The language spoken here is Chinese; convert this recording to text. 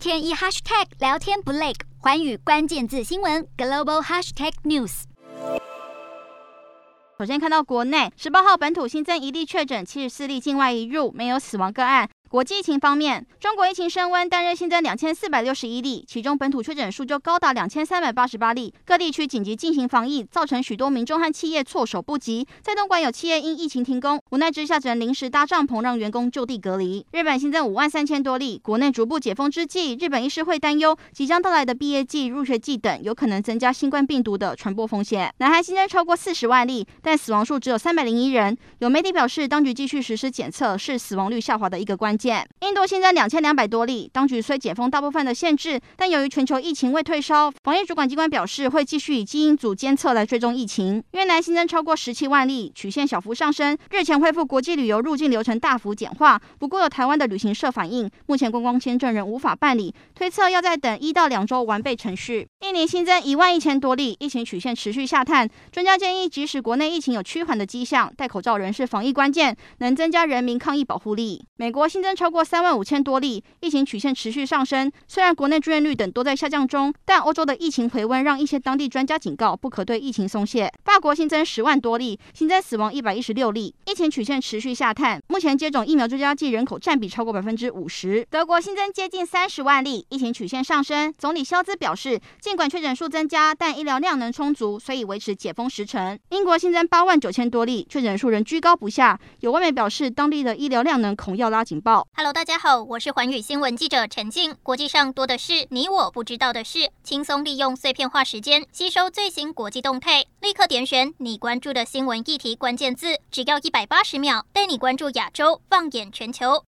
天一 hashtag 聊天不累，环宇关键字新闻 global hashtag news。首先看到国内十八号本土新增一例确诊，七十四例境外移入，没有死亡个案。国际疫情方面，中国疫情升温，单日新增两千四百六十一例，其中本土确诊数就高达两千三百八十八例。各地区紧急进行防疫，造成许多民众和企业措手不及。在东莞有企业因疫情停工，无奈之下只能临时搭帐篷，让员工就地隔离。日本新增五万三千多例，国内逐步解封之际，日本医师会担忧即将到来的毕业季、入学季等有可能增加新冠病毒的传播风险。南韩新增超过四十万例，但死亡数只有三百零一人。有媒体表示，当局继续实施检测是死亡率下滑的一个关印度新增两千两百多例，当局虽解封大部分的限制，但由于全球疫情未退烧，防疫主管机关表示会继续以基因组监测来追踪疫情。越南新增超过十七万例，曲线小幅上升。日前恢复国际旅游入境流程大幅简化，不过有台湾的旅行社反映，目前观光签证仍无法办理，推测要再等一到两周完备程序。今年新增一万一千多例，疫情曲线持续下探。专家建议，即使国内疫情有趋缓的迹象，戴口罩仍是防疫关键，能增加人民抗疫保护力。美国新增超过三万五千多例，疫情曲线持续上升。虽然国内住院率等都在下降中，但欧洲的疫情回温让一些当地专家警告，不可对疫情松懈。法国新增十万多例，新增死亡一百一十六例，疫情曲线持续下探。目前接种疫苗追加剂人口占比超过百分之五十。德国新增接近三十万例，疫情曲线上升。总理肖兹表示，尽尽管确诊数增加，但医疗量能充足，所以维持解封时程。英国新增八万九千多例，确诊数仍居高不下。有外媒表示，当地的医疗量能恐要拉警报。Hello，大家好，我是环宇新闻记者陈静。国际上多的是你我不知道的事，轻松利用碎片化时间吸收最新国际动态，立刻点选你关注的新闻议题关键字，只要一百八十秒，带你关注亚洲，放眼全球。